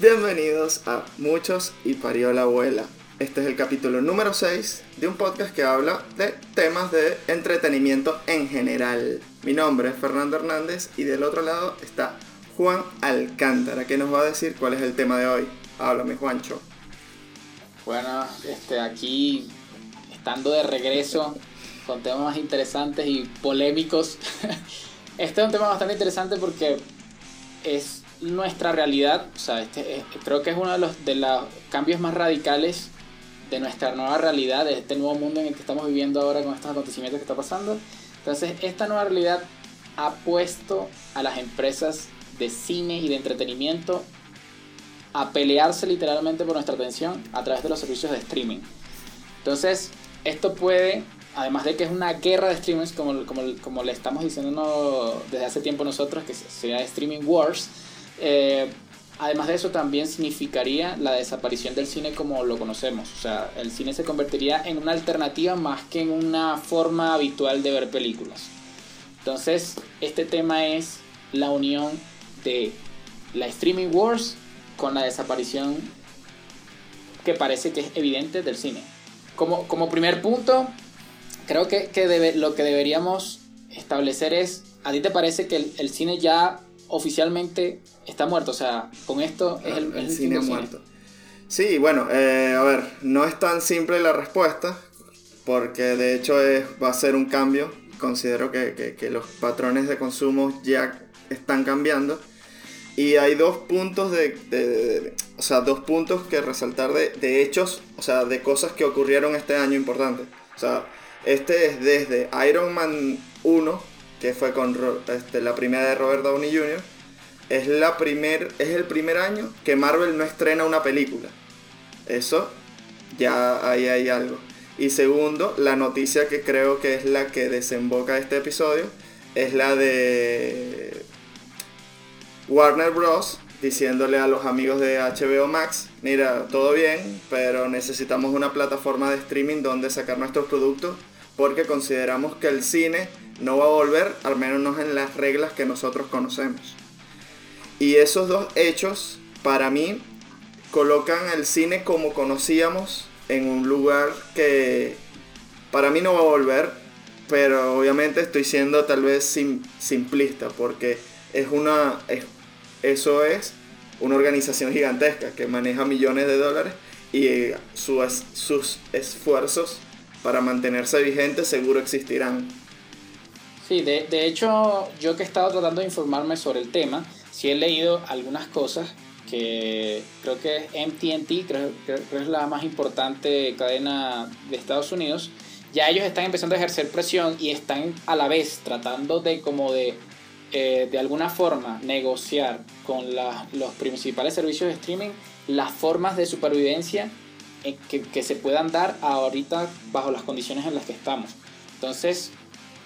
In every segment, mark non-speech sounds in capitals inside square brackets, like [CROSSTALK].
Bienvenidos a Muchos y parió la abuela. Este es el capítulo número 6 de un podcast que habla de temas de entretenimiento en general. Mi nombre es Fernando Hernández y del otro lado está Juan Alcántara, que nos va a decir cuál es el tema de hoy. Háblame, Juancho. Bueno, este, aquí estando de regreso con temas interesantes y polémicos. [LAUGHS] este es un tema bastante interesante porque es nuestra realidad, o sea, este, creo que es uno de los, de los cambios más radicales de nuestra nueva realidad, de este nuevo mundo en el que estamos viviendo ahora con estos acontecimientos que está pasando. Entonces, esta nueva realidad ha puesto a las empresas de cine y de entretenimiento a pelearse literalmente por nuestra atención a través de los servicios de streaming. Entonces, esto puede, además de que es una guerra de streamings, como, como, como le estamos diciendo desde hace tiempo nosotros, que sería Streaming Wars, eh, además de eso también significaría la desaparición del cine como lo conocemos. O sea, el cine se convertiría en una alternativa más que en una forma habitual de ver películas. Entonces, este tema es la unión de la Streaming Wars con la desaparición que parece que es evidente del cine. Como, como primer punto, creo que, que debe, lo que deberíamos establecer es, ¿a ti te parece que el, cine ya oficialmente está muerto? O sea, con esto es el, el, cine muerto. Sí, bueno, eh, a ver, no es tan simple la respuesta, porque de hecho es, va a ser un cambio. Considero que, que, que los patrones de consumo ya están cambiando. Y hay dos puntos de, o sea, dos puntos que resaltar de, hechos, o sea, de cosas que ocurrieron este año importantes. O sea, este es desde Iron Man 1, que fue con este, la primera de Robert Downey Jr. Es, la primer, es el primer año que Marvel no estrena una película. Eso, ya ahí hay algo. Y segundo, la noticia que creo que es la que desemboca este episodio, es la de Warner Bros. diciéndole a los amigos de HBO Max, mira, todo bien, pero necesitamos una plataforma de streaming donde sacar nuestros productos porque consideramos que el cine no va a volver, al menos no en las reglas que nosotros conocemos. Y esos dos hechos, para mí, colocan el cine como conocíamos en un lugar que para mí no va a volver, pero obviamente estoy siendo tal vez simplista porque es una, eso es una organización gigantesca que maneja millones de dólares y eh, sus esfuerzos para mantenerse vigentes seguro existirán. Sí, de, hecho yo que he estado tratando de informarme sobre el tema, sí he leído algunas cosas que creo que MTNT, creo, que es la más importante cadena de Estados Unidos, ya ellos están empezando a ejercer presión y están a la vez tratando de como de eh, de alguna forma negociar con los principales servicios de streaming las formas de supervivencia que, se puedan dar ahorita bajo las condiciones en las que estamos. Entonces,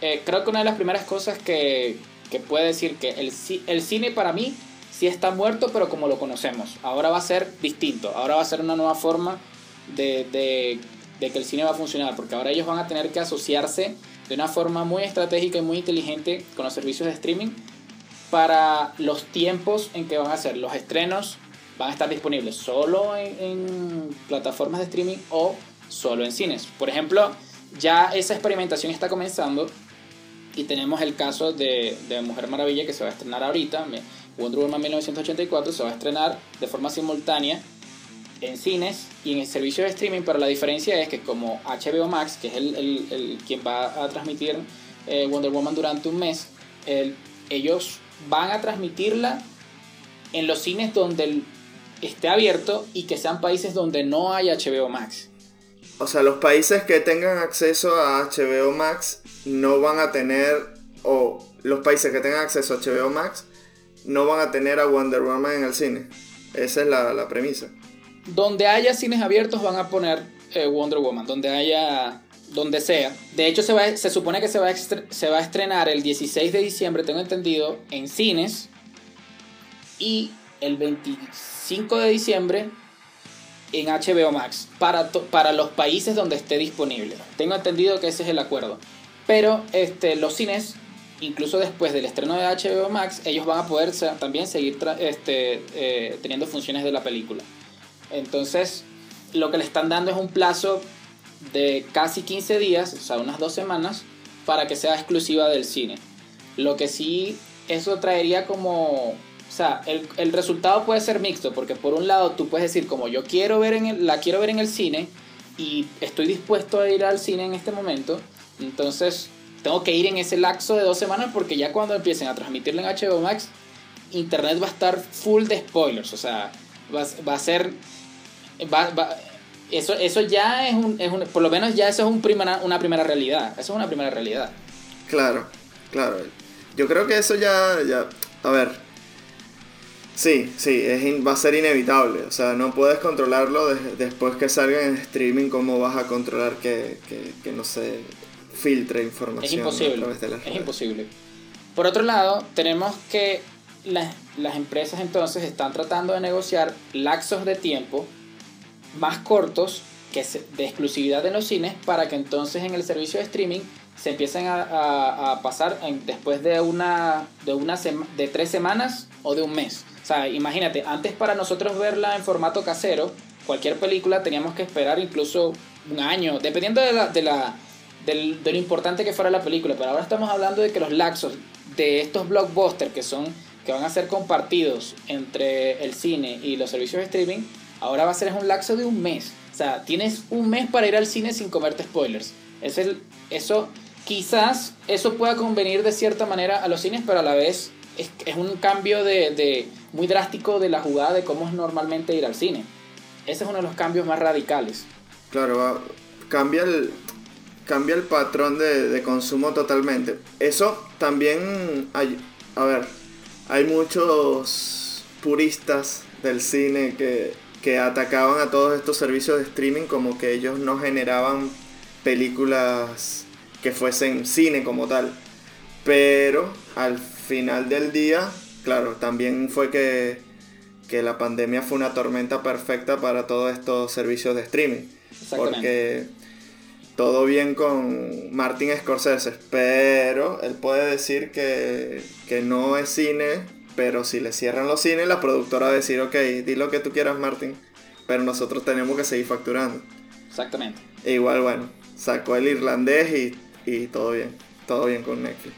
eh, creo que una de las primeras cosas que, puede decir que el, el cine para mí sí está muerto, pero como lo conocemos. Ahora va a ser distinto, ahora va a ser una nueva forma de, de, de que el cine va a funcionar, porque ahora ellos van a tener que asociarse de una forma muy estratégica y muy inteligente con los servicios de streaming para los tiempos en que van a ser los estrenos van a estar disponibles solo en, plataformas de streaming o solo en cines. Por ejemplo, ya esa experimentación está comenzando y tenemos el caso de, Mujer Maravilla que se va a estrenar ahorita, Wonder Woman 1984 se va a estrenar de forma simultánea en cines y en el servicio de streaming, pero la diferencia es que como HBO Max, que es el, el, quien va a transmitir eh, Wonder Woman durante un mes, ellos van a transmitirla en los cines donde esté abierto y que sean países donde no hay HBO Max. O sea, los países que tengan acceso a HBO Max no van a tener, o los países que tengan acceso a HBO Max no van a tener a Wonder Woman en el cine. Esa es la, premisa donde haya cines abiertos van a poner eh, Wonder Woman, donde haya, donde sea. De hecho, se, va, se supone que se va, a se va a estrenar el 16 de diciembre, tengo entendido, en cines. Y el 25 de diciembre en HBO Max, para, para los países donde esté disponible. Tengo entendido que ese es el acuerdo. Pero este, los cines incluso después del estreno de HBO Max, ellos van a poder también seguir este, eh, teniendo funciones de la película. Entonces, lo que le están dando es un plazo de casi 15 días, o sea, unas dos semanas, para que sea exclusiva del cine. Lo que sí, eso traería como... O sea, el, resultado puede ser mixto, porque por un lado tú puedes decir como yo quiero ver en la quiero ver en el cine y estoy dispuesto a ir al cine en este momento, entonces tengo que ir en ese lapso de dos semanas porque ya cuando empiecen a transmitirlo en HBO Max, internet va a estar full de spoilers, o sea, va, a ser... eso, eso ya es un, es un, Por lo menos ya eso es un una primera realidad. Eso es una primera realidad. Claro, claro. Yo creo que eso ya... ya a ver. Sí, sí, es va a ser inevitable. O sea, no puedes controlarlo después que salga en streaming. ¿Cómo vas a controlar que, que, que no sé, filtre información. Es imposible. es imposible. Por otro lado, tenemos que las, las empresas entonces están tratando de negociar laxos de tiempo más cortos que de exclusividad en los cines para que entonces en el servicio de streaming se empiecen a, a, pasar en, después de una de una de tres semanas o de un mes. O sea, imagínate, antes para nosotros verla en formato casero, cualquier película teníamos que esperar incluso un año, dependiendo de la, de la de lo importante que fuera la película, pero ahora estamos hablando de que los laxos de estos blockbusters que son que van a ser compartidos entre el cine y los servicios de streaming, ahora va a ser un laxo de un mes. O sea, tienes un mes para ir al cine sin comerte spoilers. Es el, eso, quizás eso pueda convenir de cierta manera a los cines, pero a la vez es, es un cambio de, de, muy drástico de la jugada de cómo es normalmente ir al cine. Ese es uno de los cambios más radicales. Claro, cambia el, cambia el patrón de, consumo totalmente. Eso también hay, a ver, hay muchos puristas del cine que, que atacaban a todos estos servicios de streaming como que ellos no generaban películas que fuesen cine como tal. Pero al final del día, claro, también fue que, que la pandemia fue una tormenta perfecta para todos estos servicios de streaming. Porque todo bien con Martin Scorsese, pero él puede decir que, no es cine, pero si le cierran los cines, la productora va a decir, ok, di lo que tú quieras, Martin, pero nosotros tenemos que seguir facturando. Exactamente. E igual, bueno, sacó el irlandés y, todo bien, todo bien con Netflix.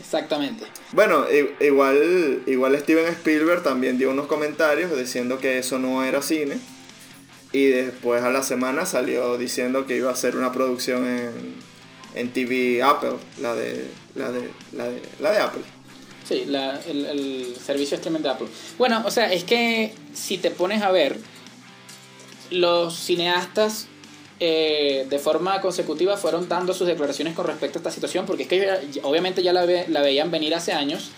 Exactamente. bueno, igual, igual Steven Spielberg también dio unos comentarios diciendo que eso no era cine y después a la semana salió diciendo que iba a hacer una producción en, en TV Apple, la de, la de, la de, Apple. Sí, la, el, el servicio streaming de Apple. Bueno, o sea, es que si te pones a ver, los cineastas eh, de forma consecutiva fueron dando sus declaraciones con respecto a esta situación, porque es que obviamente ya la, la veían venir hace años,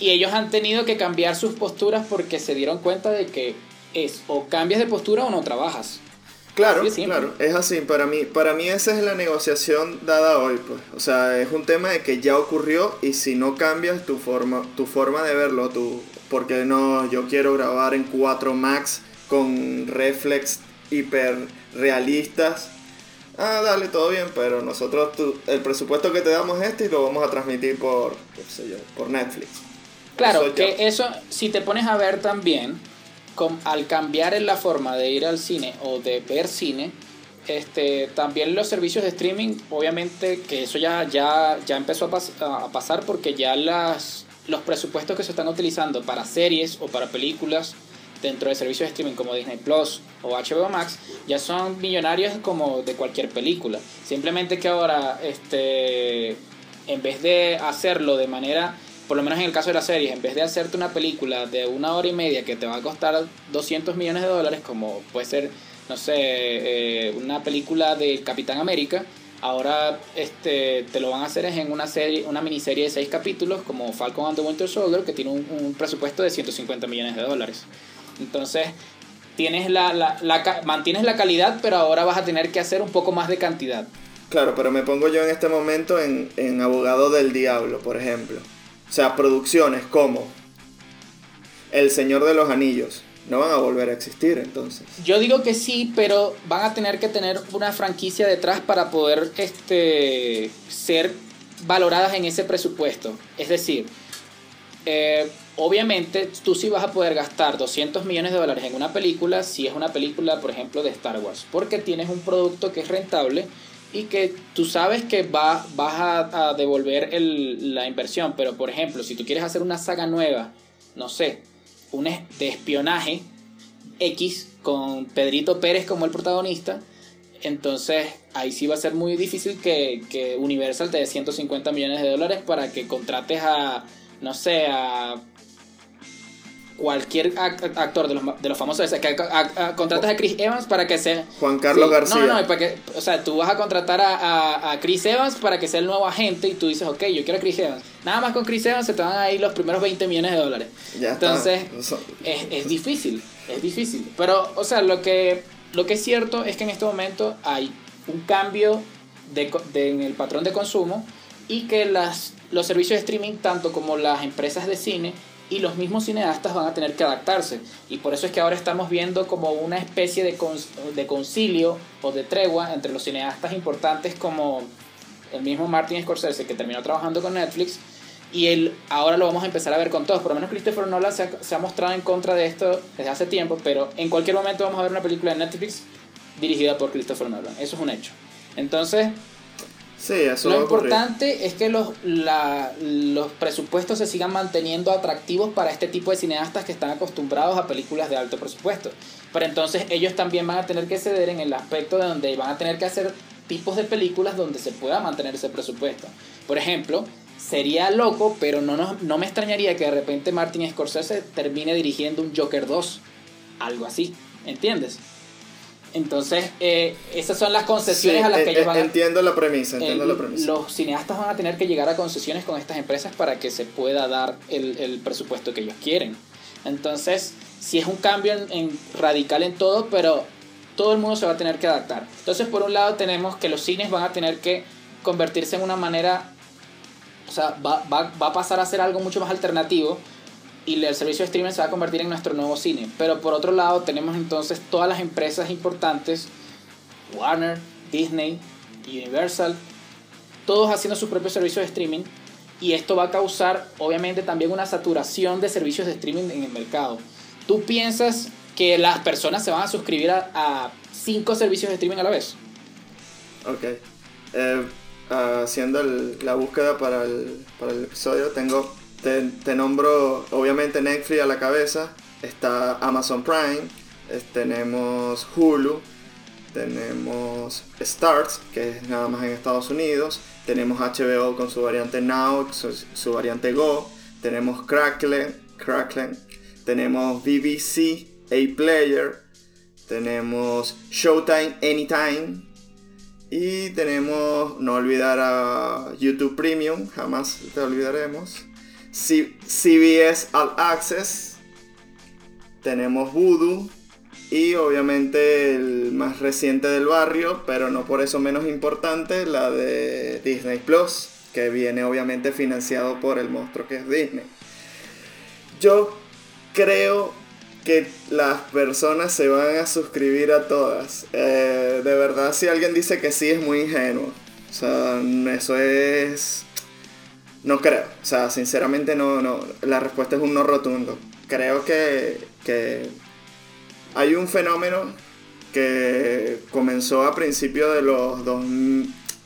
y ellos han tenido que cambiar sus posturas porque se dieron cuenta de que es o cambias de postura o no trabajas. Claro, claro, es así. Para mí, para mí esa es la negociación dada hoy, pues. O sea, es un tema de que ya ocurrió y si no cambias tu forma, tu forma de verlo, tu, porque no, yo quiero grabar en 4 Max con reflex hiper realistas. Ah, dale, todo bien, pero nosotros el presupuesto que te damos es este y lo vamos a transmitir por, qué sé yo, por Netflix. Claro, que eso, si te pones a ver también, al cambiar en la forma de ir al cine o de ver cine, este, también los servicios de streaming, obviamente que eso ya, ya, ya empezó a, a, pasar porque ya las, los presupuestos que se están utilizando para series o para películas dentro de servicios de streaming como Disney Plus o HBO Max ya son millonarios como de cualquier película. Simplemente que ahora, este, en vez de hacerlo de manera por lo menos en el caso de las series, en vez de hacerte una película de una hora y media que te va a costar 200 millones de dólares, como puede ser, no sé, eh, una película de Capitán América, ahora este, te lo van a hacer en una serie, una miniserie de seis capítulos como Falcon and the Winter Soldier, que tiene un, presupuesto de 150 millones de dólares. Entonces, tienes la, la, mantienes la calidad, pero ahora vas a tener que hacer un poco más de cantidad. Claro, pero me pongo yo en este momento en, en abogado del diablo, por ejemplo. O sea, producciones como El Señor de los Anillos no van a volver a existir entonces. Yo digo que sí, pero van a tener que tener una franquicia detrás para poder este ser valoradas en ese presupuesto. Es decir, eh, obviamente tú sí vas a poder gastar 200 millones de dólares en una película si es una película, por ejemplo, de Star Wars, porque tienes un producto que es rentable y que tú sabes que va, vas a, devolver la inversión. Pero, por ejemplo, si tú quieres hacer una saga nueva, no sé, un de espionaje X con Pedrito Pérez como el protagonista, entonces ahí sí va a ser muy difícil que, que Universal te dé 150 millones de dólares para que contrates a, no sé, a cualquier actor de los, de los famosos, que contratas a Chris Evans para que sea... Juan Carlos García. No, no, para que, o sea, tú vas a contratar a, a, Chris Evans para que sea el nuevo agente y tú dices, ok, yo quiero a Chris Evans. Nada más con Chris Evans se te van a ir los primeros 20 millones de dólares. Entonces, es, es difícil, es difícil. Pero, o sea, lo que, lo que es cierto es que en este momento hay un cambio de, de, en el patrón de consumo y que las, los servicios de streaming, tanto como las empresas de cine, y los mismos cineastas van a tener que adaptarse. Y por eso es que ahora estamos viendo como una especie de, de concilio o de tregua entre los cineastas importantes como el mismo Martin Scorsese que terminó trabajando con Netflix y él ahora lo vamos a empezar a ver con todos. Por lo menos Christopher Nolan se se ha mostrado en contra de esto desde hace tiempo, pero en cualquier momento vamos a ver una película de Netflix dirigida por Christopher Nolan. Eso es un hecho. Entonces, lo importante es que los, los presupuestos se sigan manteniendo atractivos para este tipo de cineastas que están acostumbrados a películas de alto presupuesto. Pero entonces ellos también van a tener que ceder en el aspecto de donde van a tener que hacer tipos de películas donde se pueda mantener ese presupuesto. Por ejemplo, sería loco, pero no, no, no me extrañaría que de repente Martin Scorsese termine dirigiendo un Joker 2. Algo así, ¿entiendes? Entonces, eh, esas son las concesiones a las que ellos van a... Entiendo la premisa, entiendo la premisa. Los cineastas van a tener que llegar a concesiones con estas empresas para que se pueda dar el, el presupuesto que ellos quieren. Entonces, si es un cambio en, radical en todo, pero todo el mundo se va a tener que adaptar. Entonces, por un lado tenemos que los cines van a tener que convertirse en una manera, o sea, va, va, va a pasar a ser algo mucho más alternativo y el servicio de streaming se va a convertir en nuestro nuevo cine. Pero por otro lado tenemos entonces todas las empresas importantes, Warner, Disney, Universal, todos haciendo sus propios servicios de streaming y esto va a causar obviamente también una saturación de servicios de streaming en el mercado. ¿Tú piensas que las personas se van a suscribir a, cinco servicios de streaming a la vez? Ok. Eh, haciendo la búsqueda para el, para el episodio, tengo te, nombro obviamente Netflix a la cabeza, está Amazon Prime, tenemos Hulu, tenemos Starz, que es nada más en Estados Unidos, tenemos HBO con su variante Now, su, variante Go, tenemos Crackle, Crackle, tenemos BBC, A Player, tenemos Showtime Anytime. Y tenemos, no olvidar a YouTube Premium, jamás te olvidaremos. CBS All Access, tenemos Voodoo y obviamente el más reciente del barrio, pero no por eso menos importante, la de Disney Plus, que viene obviamente financiado por el monstruo que es Disney. Yo creo que las personas se van a suscribir a todas. Eh, de verdad, si alguien dice que sí, es muy ingenuo. O sea, eso es no creo. O sea, sinceramente no, no. La respuesta es un no rotundo. Creo que, que hay un fenómeno que comenzó a principios de los dos,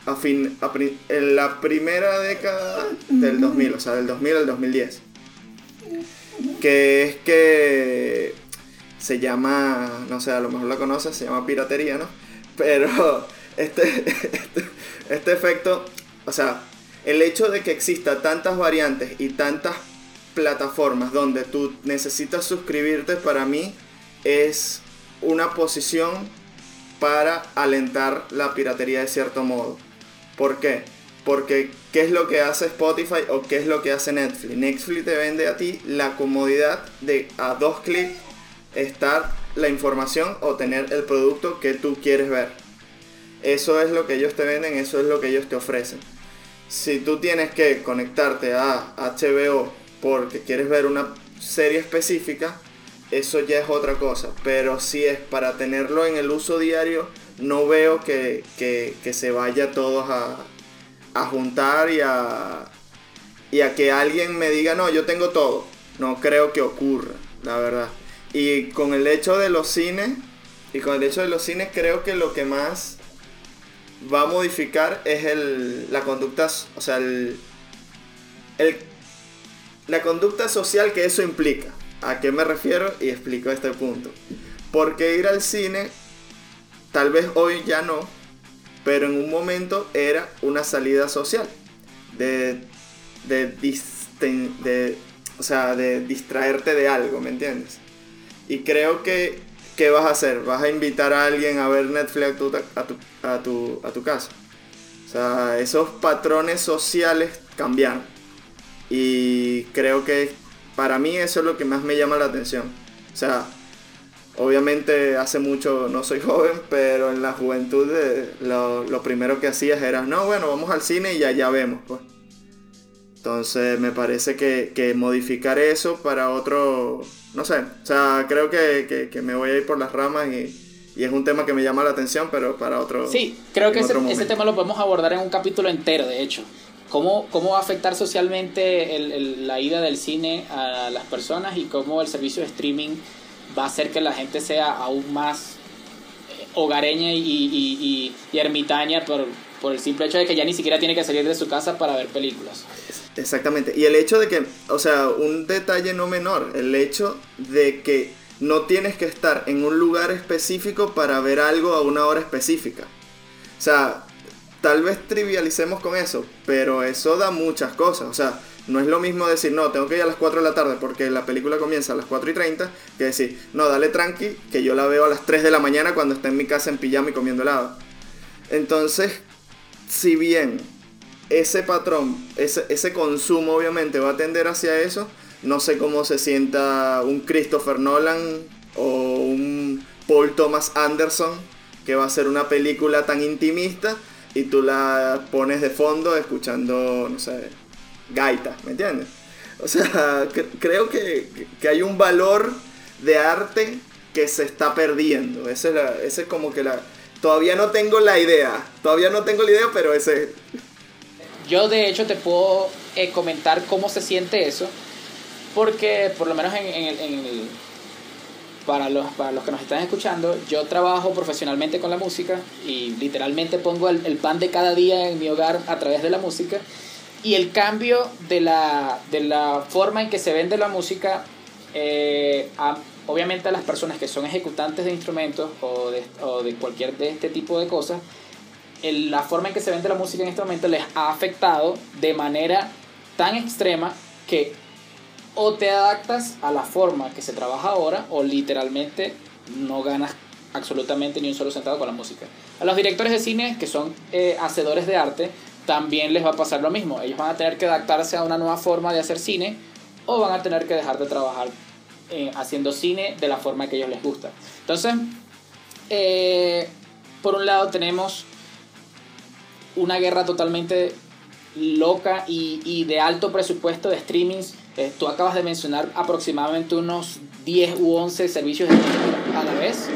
a fin, en la primera década del 2000, o sea, del 2000 al 2010. Que es que se llama, no sé, a lo mejor la conoces, se llama piratería, ¿no? Pero este, [LAUGHS] este, este efecto, o sea, el hecho de que exista tantas variantes y tantas plataformas donde tú necesitas suscribirte para mí es una posición para alentar la piratería de cierto modo. ¿Por qué? Porque ¿qué es lo que hace Spotify o qué es lo que hace Netflix? Netflix te vende a ti la comodidad de a dos clics estar la información o tener el producto que tú quieres ver. Eso es lo que ellos te venden, eso es lo que ellos te ofrecen si tú tienes que conectarte a HBO porque quieres ver una serie específica, eso ya es otra cosa. Pero si es para tenerlo en el uso diario, no veo que, se vaya todos a, a juntar y a, y a que alguien me diga, no, yo tengo todo. No creo que ocurra, la verdad. Y con el hecho de los cines, y con el hecho de los cines creo que lo que más va a modificar es el, la conducta, o sea, el, el, la conducta social que eso implica. ¿A qué me refiero? Y explico este punto. Porque ir al cine, tal vez hoy ya no, pero en un momento era una salida social. De, de, o sea, de distraerte de algo, ¿me entiendes? Y creo que, ¿qué vas a hacer? ¿Vas a invitar a alguien a ver Netflix a tu, a tu, a tu, a tu casa? O sea, esos patrones sociales cambiaron. Y creo que para mí eso es lo que más me llama la atención. O sea, obviamente hace mucho no soy [LAUGHS] joven, pero en la juventud lo, lo, primero que hacías era, no, bueno, vamos al cine y allá vemos. Pues. Entonces me parece que, que, modificar eso para otro, no sé, o sea, creo que, que, me voy a ir por las ramas y, y, es un tema que me llama la atención, pero para otro... Sí, creo que ese, ese, tema lo podemos abordar en un capítulo entero, de hecho. ¿Cómo, cómo va a afectar socialmente el, la ida del cine a las personas y cómo el servicio de streaming va a hacer que la gente sea aún más eh, hogareña y, y, y, ermitaña por, por el simple hecho de que ya ni siquiera tiene que salir de su casa para ver películas. Exactamente. Y el hecho de que, o sea, un detalle no menor, el hecho de que no tienes que estar en un lugar específico para ver algo a una hora específica. O sea, tal vez trivialicemos con eso, pero eso da muchas cosas. O sea, no es lo mismo decir, no, tengo que ir a las 4 de la tarde porque la película comienza a las 4 y 30, que decir, no, dale tranqui, que yo la veo a las 3 de la mañana cuando está en mi casa en pijama y comiendo helado. Entonces, si bien ese patrón, ese, ese consumo obviamente va a tender hacia eso, no sé cómo se sienta un Christopher Nolan o un Paul Thomas Anderson que va a hacer una película tan intimista y tú la pones de fondo escuchando, no sé, gaita, ¿me entiendes? O sea, creo que, hay un valor de arte que se está perdiendo. Ese es, es como que la... Todavía no tengo la idea, todavía no tengo la idea, pero ese... Yo de hecho te puedo eh, comentar cómo se siente eso, porque por lo menos en, en, en el para los, para los que nos están escuchando, yo trabajo profesionalmente con la música y literalmente pongo el, pan de cada día en mi hogar a través de la música. Y el cambio de la, de la forma en que se vende la música, eh, obviamente a las personas que son ejecutantes de instrumentos o de, o de cualquier de este tipo de cosas, la forma en que se vende la música en este momento les ha afectado de manera tan extrema que o te adaptas a la forma que se trabaja ahora o literalmente no ganas absolutamente ni un solo centavo con la música. A los directores de cine que son eh, hacedores de arte también les va a pasar lo mismo. Ellos van a tener que adaptarse a una nueva forma de hacer cine o van a tener que dejar de trabajar eh, haciendo cine de la forma que a ellos les gusta. Entonces, eh, por un lado tenemos una guerra totalmente loca y, y de alto presupuesto de streamings eh, tú acabas de mencionar aproximadamente unos 10 u 11 servicios a la vez.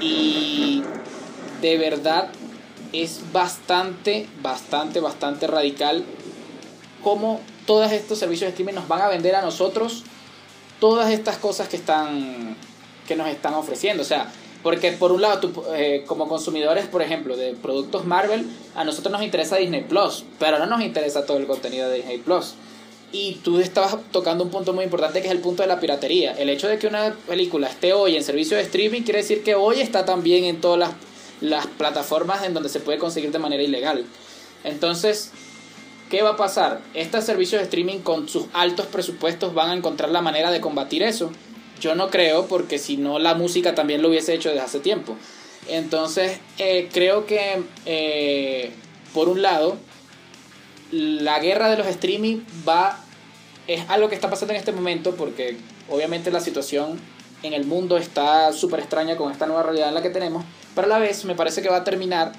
Y de verdad es bastante, bastante, bastante radical cómo todos estos servicios de streaming nos van a vender a nosotros todas estas cosas que están que nos están ofreciendo. O sea, porque por un lado, tú, eh, como consumidores, por ejemplo, de productos Marvel, a nosotros nos interesa Disney Plus, pero no nos interesa todo el contenido de Disney Plus. Y tú estabas tocando un punto muy importante que es el punto de la piratería. El hecho de que una película esté hoy en servicio de streaming quiere decir que hoy está también en todas las, las plataformas en donde se puede conseguir de manera ilegal. Entonces, ¿qué va a pasar? Estos servicios de streaming con sus altos presupuestos van a encontrar la manera de combatir eso. Yo no creo, porque si no la música también lo hubiese hecho desde hace tiempo. Entonces, eh, creo que, eh, por un lado, la guerra de los streaming va es algo que está pasando en este momento porque obviamente la situación en el mundo está súper extraña con esta nueva realidad en la que tenemos, pero a la vez me parece que va a terminar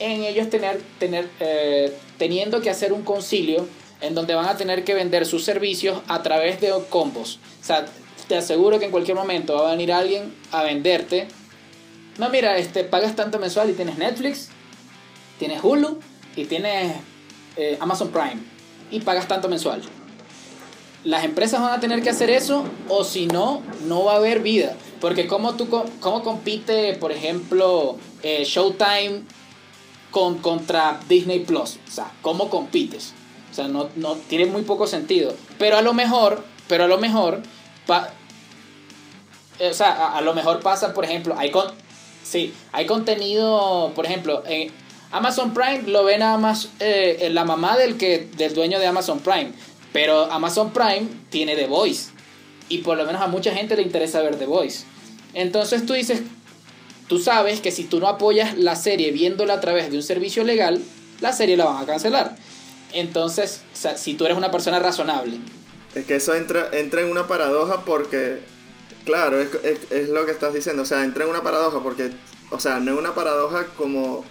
en ellos tener, tener, eh, teniendo que hacer un concilio en donde van a tener que vender sus servicios a través de combos. O sea, te aseguro que en cualquier momento va a venir alguien a venderte. No, mira, este, pagas tanto mensual y tienes Netflix, tienes Hulu y tienes eh, Amazon Prime y pagas tanto mensual. Las empresas van a tener que hacer eso o si no, no va a haber vida. Porque cómo, tú, cómo compite, por ejemplo, eh, Showtime con, contra Disney Plus. O sea, ¿cómo compites? O sea, no, no tiene muy poco sentido. Pero a lo mejor, pero a lo mejor, o sea, a, lo mejor pasa, por ejemplo, hay con, sí, hay contenido, por ejemplo, Amazon Prime lo ve nada más eh, la mamá del que del dueño de Amazon Prime, pero Amazon Prime tiene The Voice y por lo menos a mucha gente le interesa ver The Voice. Entonces tú dices, tú sabes que si tú no apoyas la serie viéndola a través de un servicio legal, la serie la van a cancelar. Entonces, si tú eres una persona razonable. Es que eso entra, entra en una paradoja porque, claro, es, es, lo que estás diciendo, o sea, entra en una paradoja porque, o sea, no es una paradoja como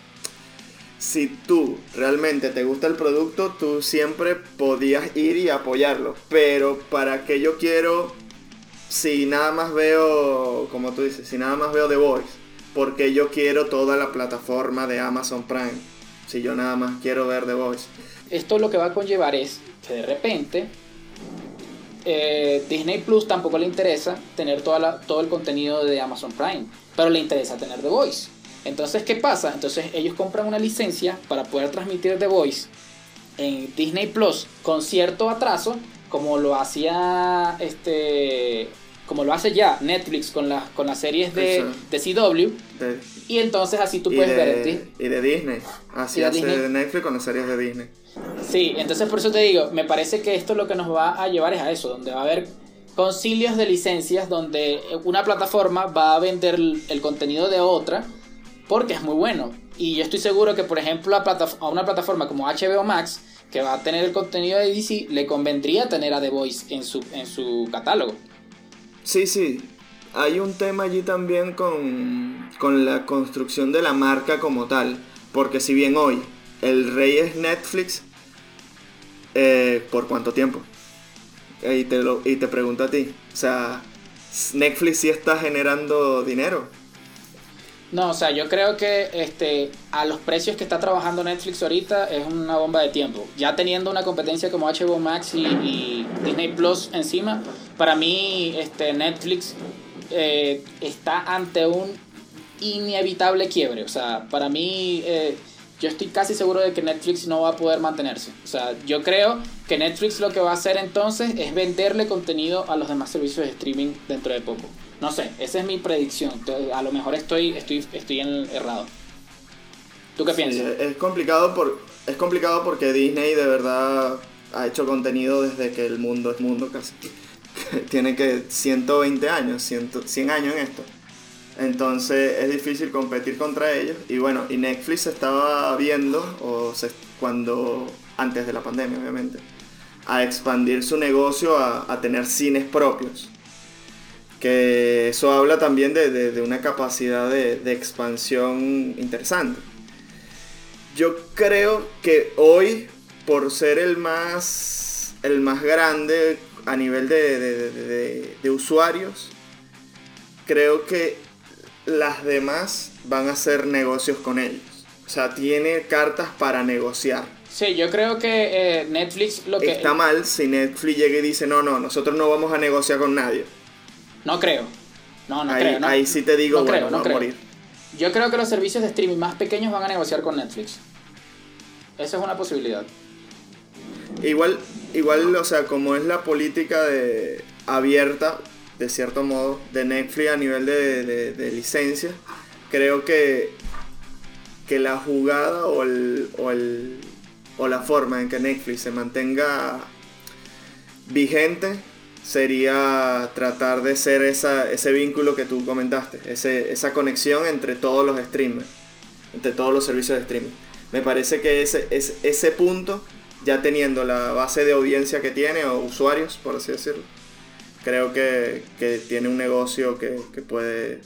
si tú realmente te gusta el producto, tú siempre podías ir y apoyarlo, pero para que yo quiero, si nada más veo, como tú dices, si nada más veo The Voice, porque yo quiero toda la plataforma de Amazon Prime, si yo nada más quiero ver The Voice esto lo que va a conllevar es que de repente eh, Disney Plus tampoco le interesa tener toda todo el contenido de Amazon Prime, pero le interesa tener The Voice. Entonces, ¿qué pasa? Entonces ellos compran una licencia para poder transmitir The Voice en Disney Plus con cierto atraso, como lo hacía este como lo hace ya Netflix con, las con las series de, de CW. y entonces así tú puedes ver. Y de Disney. Así hace Netflix con las series de Disney. Sí, entonces por eso te digo, me parece que esto lo que nos va a llevar es a eso, donde va a haber concilios de licencias donde una plataforma va a vender el contenido de otra porque es muy bueno. Y yo estoy seguro que, por ejemplo, a, una plataforma como HBO Max, que va a tener el contenido de DC, le convendría tener a The Voice en su, en su catálogo. Sí, sí. Hay un tema allí también con, con la construcción de la marca como tal. Porque si bien hoy el rey es Netflix, eh, ¿por cuánto tiempo? Y te, lo, y te pregunto a ti. O sea, Netflix sí está generando dinero. No, o sea, yo creo que este, a los precios que está trabajando Netflix ahorita es una bomba de tiempo. Ya teniendo una competencia como HBO Max y, Disney Plus encima, para mí este, Netflix eh, está ante un inevitable quiebre. O sea, para mí eh, yo estoy casi seguro de que Netflix no va a poder mantenerse. O sea, yo creo que Netflix lo que va a hacer entonces es venderle contenido a los demás servicios de streaming dentro de poco. No sé, esa es mi predicción. A lo mejor estoy, estoy, estoy en errado. ¿Tú qué piensas? es complicado por, es complicado porque Disney de verdad ha hecho contenido desde que el mundo es mundo casi. [LAUGHS] Tiene que 120 años, 100, 100 años en esto. Entonces es difícil competir contra ellos. Y bueno, y Netflix estaba viendo, o cuando, antes de la pandemia obviamente, a expandir su negocio a, tener cines propios que eso habla también de, una capacidad de, expansión interesante. Yo creo que hoy, por ser el más, el más grande a nivel de, usuarios, creo que las demás van a hacer negocios con ellos. O sea, tiene cartas para negociar. Sí, yo creo que eh, Netflix lo que... Está mal si Netflix llega y dice, no, no, nosotros no vamos a negociar con nadie. No creo. No, no ahí, creo. ahí sí te digo, no creo, no creo. morir. Yo creo que los servicios de streaming más pequeños van a negociar con Netflix. Esa es una posibilidad. Igual, igual, o sea, como es la política de abierta, de cierto modo, de Netflix a nivel de, de, licencia, creo que, que la jugada o, el, o, el, o la forma en que Netflix se mantenga vigente sería tratar de ser esa, ese vínculo que tú comentaste, ese, esa conexión entre todos los streamers, entre todos los servicios de streaming. Me parece que ese, ese, ese punto, ya teniendo la base de audiencia que tiene, o usuarios, por así decirlo, creo que, que tiene un negocio que, que, puede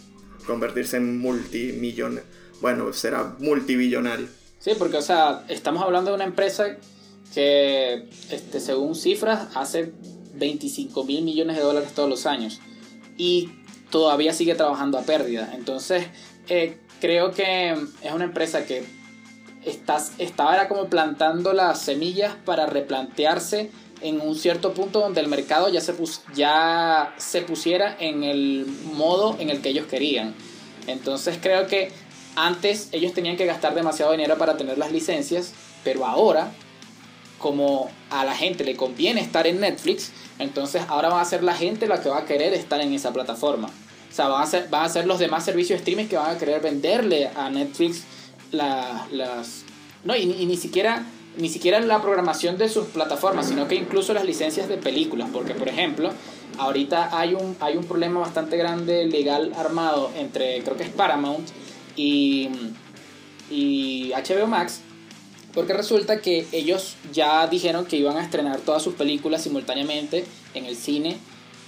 convertirse en multimillones. Bueno, será multibillonario. Sí, porque, o sea, estamos hablando de una empresa que, este, según cifras, hace 25 mil millones de dólares todos los años y todavía sigue trabajando a pérdida. Entonces, eh, creo que es una empresa que estás, estaba era como plantando las semillas para replantearse en un cierto punto donde el mercado ya se, ya se pusiera en el modo en el que ellos querían. Entonces creo que antes ellos tenían que gastar demasiado dinero para tener las licencias, pero ahora, como a la gente le conviene estar en Netflix, entonces ahora va a ser la gente la que va a querer estar en esa plataforma. O sea, van a ser, van a ser los demás servicios de streaming que van a querer venderle a Netflix las... No, y, y ni siquiera ni siquiera la programación de sus plataformas, sino que incluso las licencias de películas, porque por ejemplo, ahorita hay un, hay un problema bastante grande legal armado entre, creo que es Paramount y, y HBO Max, porque resulta que ellos ya dijeron que iban a estrenar todas sus películas simultáneamente en el cine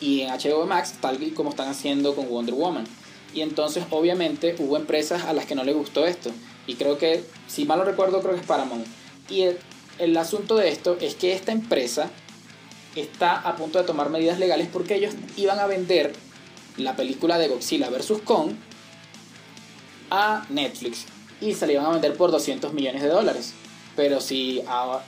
y en HBO Max, tal y como están haciendo con Wonder Woman. Y entonces obviamente hubo empresas a las que no les gustó esto. Y creo que, si mal no recuerdo, creo que es Paramount y el, asunto de esto es que esta empresa está a punto de tomar medidas legales porque ellos iban a vender la película de Godzilla vs. Kong a Netflix y se la iban a vender por 200 millones de dólares. Pero, si,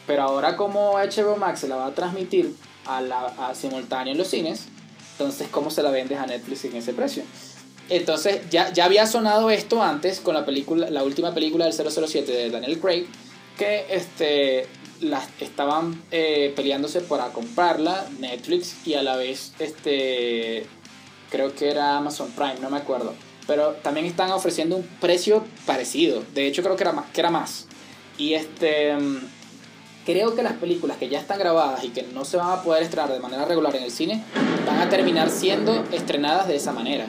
pero ahora como HBO Max se la va a transmitir a la, simultáneo en los cines, entonces ¿cómo se la vendes a Netflix en ese precio? Entonces ya, ya había sonado esto antes con la, película, la última película del 007 de Daniel Craig, que este, las estaban eh, peleándose para comprarla, Netflix, y a la vez, este, creo que era Amazon Prime, no me acuerdo. Pero también están ofreciendo un precio parecido. De hecho, creo que era más. Que era más. Y este. Creo que las películas que ya están grabadas y que no se van a poder estrenar de manera regular en el cine van a terminar siendo estrenadas de esa manera.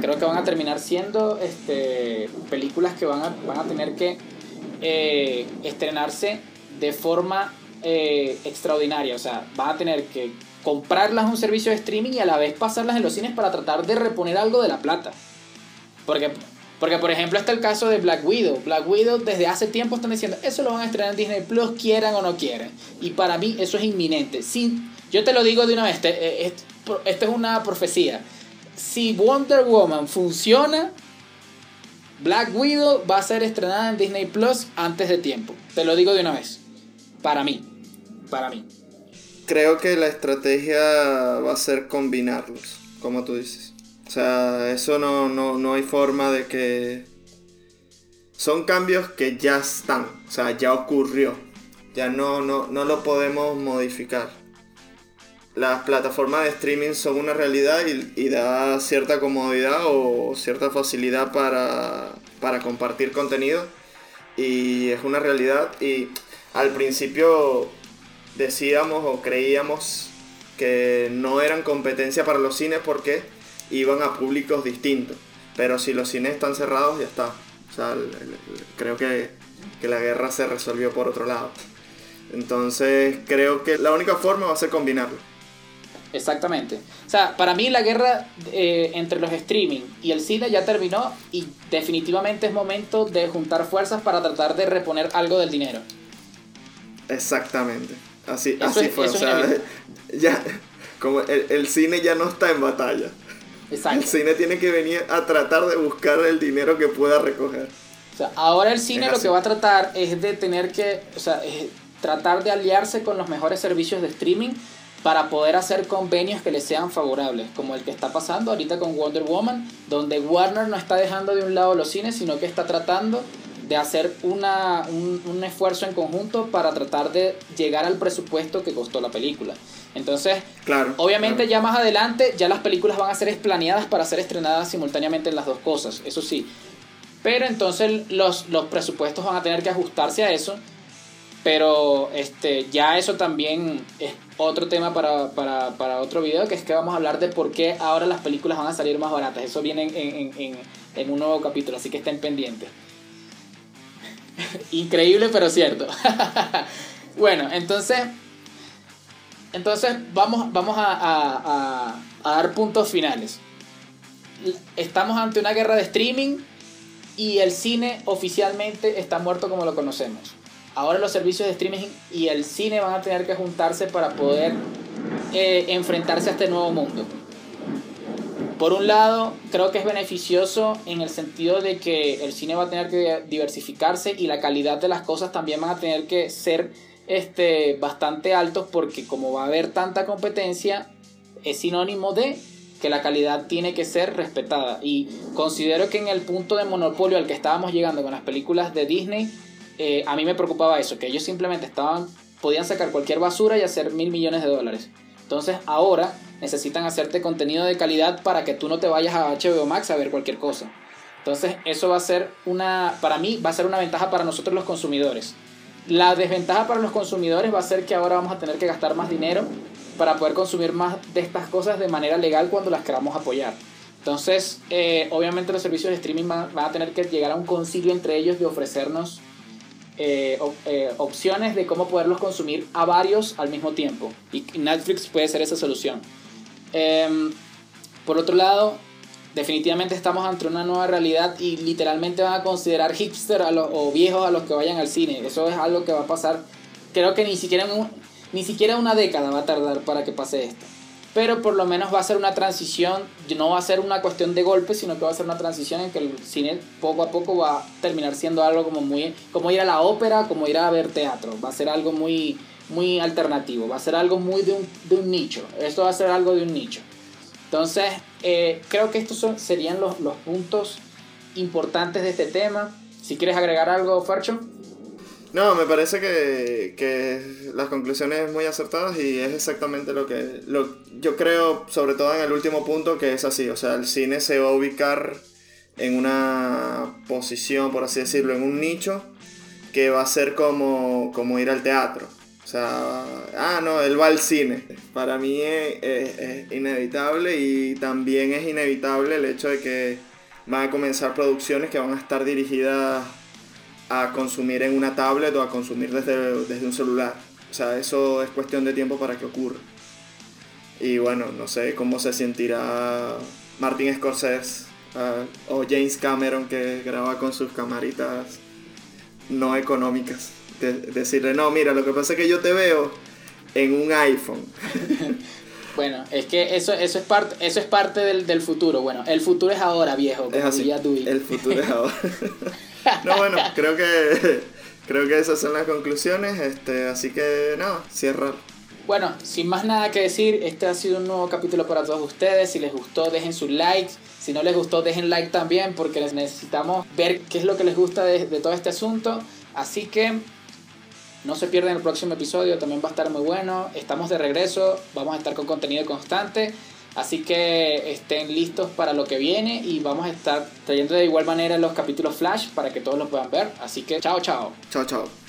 Creo que van a terminar siendo este, películas que van a, van a tener que eh, estrenarse de forma eh, extraordinaria. O sea, van a tener que comprarlas un servicio de streaming y a la vez pasarlas en los cines para tratar de reponer algo de la plata. Porque, porque por ejemplo, está el caso de Black Widow. Black Widow desde hace tiempo están diciendo, eso lo van a estrenar en Disney Plus, quieran o no quieran. Y para mí eso es inminente. Sin, yo te lo digo de una vez, eh, esto es una profecía. Si Wonder Woman funciona, Black Widow va a ser estrenada en Disney Plus antes de tiempo. Te lo digo de una vez. Para mí. Para mí. Creo que la estrategia va a ser combinarlos, como tú dices. O sea, eso no, no, hay forma de que... Son cambios que ya están, o sea, ya ocurrió. Ya no, no, no lo podemos modificar las plataformas de streaming son una realidad y, da cierta comodidad o cierta facilidad para, para, compartir contenido. Y es una realidad. Y al principio decíamos o creíamos que no eran competencia para los cines porque iban a públicos distintos. Pero si los cines están cerrados ya está. O sea, creo que, que la guerra se resolvió por otro lado. Entonces creo que la única forma va a ser combinarlo Exactamente. O sea, para mí la guerra eh, entre los streaming y el cine ya terminó y definitivamente es momento de juntar fuerzas para tratar de reponer algo del dinero. Exactamente. Así, así fue. O sea, [LAUGHS] ya, como el, cine ya no está en batalla. Exacto. El cine tiene que venir a tratar de buscar el dinero que pueda recoger. O sea, ahora el cine lo que va a tratar es de tener que, o sea, tratar de aliarse con los mejores servicios de streaming para poder hacer convenios que le sean favorables, como el que está pasando ahorita con Wonder Woman, donde Warner no está dejando de un lado los cines, sino que está tratando de hacer una, un, esfuerzo en conjunto para tratar de llegar al presupuesto que costó la película. Entonces, claro, obviamente ya más adelante ya las películas van a ser planeadas para ser estrenadas simultáneamente en las dos cosas, eso sí. Pero entonces los, los presupuestos van a tener que ajustarse a eso. Pero este, ya eso también es otro tema para, para, para, otro video, que es que vamos a hablar de por qué ahora las películas van a salir más baratas. Eso viene en, en, en, un nuevo capítulo, así que estén pendientes. [LAUGHS] Increíble, pero cierto. [LAUGHS] bueno, entonces, entonces vamos, vamos a, dar puntos finales. Estamos ante una guerra de streaming y el cine oficialmente está muerto como lo conocemos ahora los servicios de streaming y el cine van a tener que juntarse para poder eh, enfrentarse a este nuevo mundo. Por un lado, creo que es beneficioso en el sentido de que el cine va a tener que diversificarse y la calidad de las cosas también van a tener que ser este, bastante altos porque como va a haber tanta competencia, es sinónimo de que la calidad tiene que ser respetada. Y considero que en el punto de monopolio al que estábamos llegando con las películas de Disney, eh, a mí me preocupaba eso, que ellos simplemente estaban, podían sacar cualquier basura y hacer mil millones de dólares. Entonces ahora necesitan hacerte contenido de calidad para que tú no te vayas a HBO Max a ver cualquier cosa. Entonces eso va a ser una, para mí va a ser una ventaja para nosotros los consumidores. La desventaja para los consumidores va a ser que ahora vamos a tener que gastar más dinero para poder consumir más de estas cosas de manera legal cuando las queramos apoyar. Entonces, eh, obviamente los servicios de streaming van, a tener que llegar a un concilio entre ellos de ofrecernos eh, eh, opciones de cómo poderlos consumir a varios al mismo tiempo. Y Netflix puede ser esa solución. Em, por otro lado, definitivamente estamos ante una nueva realidad y literalmente van a considerar hipster a los, o viejos a los que vayan al cine. Eso es algo que va a pasar. Creo que ni siquiera, ni siquiera una década va a tardar para que pase esto. Pero por lo menos va a ser una transición, no va a ser una cuestión de golpe, sino que va a ser una transición en que el cine poco a poco va a terminar siendo algo como muy, como ir a la ópera, como ir a ver teatro. Va a ser algo muy, muy alternativo, va a ser algo muy de un, de un nicho. Esto va a ser algo de un nicho. Entonces, eh, creo que estos serían los, los, puntos importantes de este tema. Si quieres agregar algo, Farcho. No, me parece que, que las conclusiones muy acertadas y es exactamente lo que lo, yo creo, sobre todo en el último punto, que es así. O sea, el cine se va a ubicar en una posición, por así decirlo, en un nicho que va a ser como, como ir al teatro. O sea, ah, no, él va al cine. Para mí es, inevitable y también es inevitable el hecho de que van a comenzar producciones que van a estar dirigidas a consumir en una tablet o a consumir desde, desde un celular. O sea, eso es cuestión de tiempo para que ocurra. Y bueno, no sé cómo se sentirá Martin Scorsese ah, o James Cameron que graba con sus camaritas no económicas decirle, no, mira, lo que pasa es que yo te veo en un iPhone. [LAUGHS] bueno, es que eso, eso es parte, eso es parte del, futuro. Bueno, el futuro es ahora, viejo. Es así. El futuro es ahora. [LAUGHS] no, bueno, creo que [LAUGHS] creo que esas son las conclusiones. Este, así que no, cierra. Bueno, sin más nada que decir, este ha sido un nuevo capítulo para todos ustedes. Si les gustó, dejen su like. Si no les gustó, dejen like también porque necesitamos ver qué es lo que les gusta de, de todo este asunto. Así que no se pierdan el próximo episodio, también va a estar muy bueno. Estamos de regreso, vamos a estar con contenido constante. Así que estén listos para lo que viene y vamos a estar trayendo de igual manera los capítulos flash para que todos los puedan ver. Así que chao, chao. Chao, chao.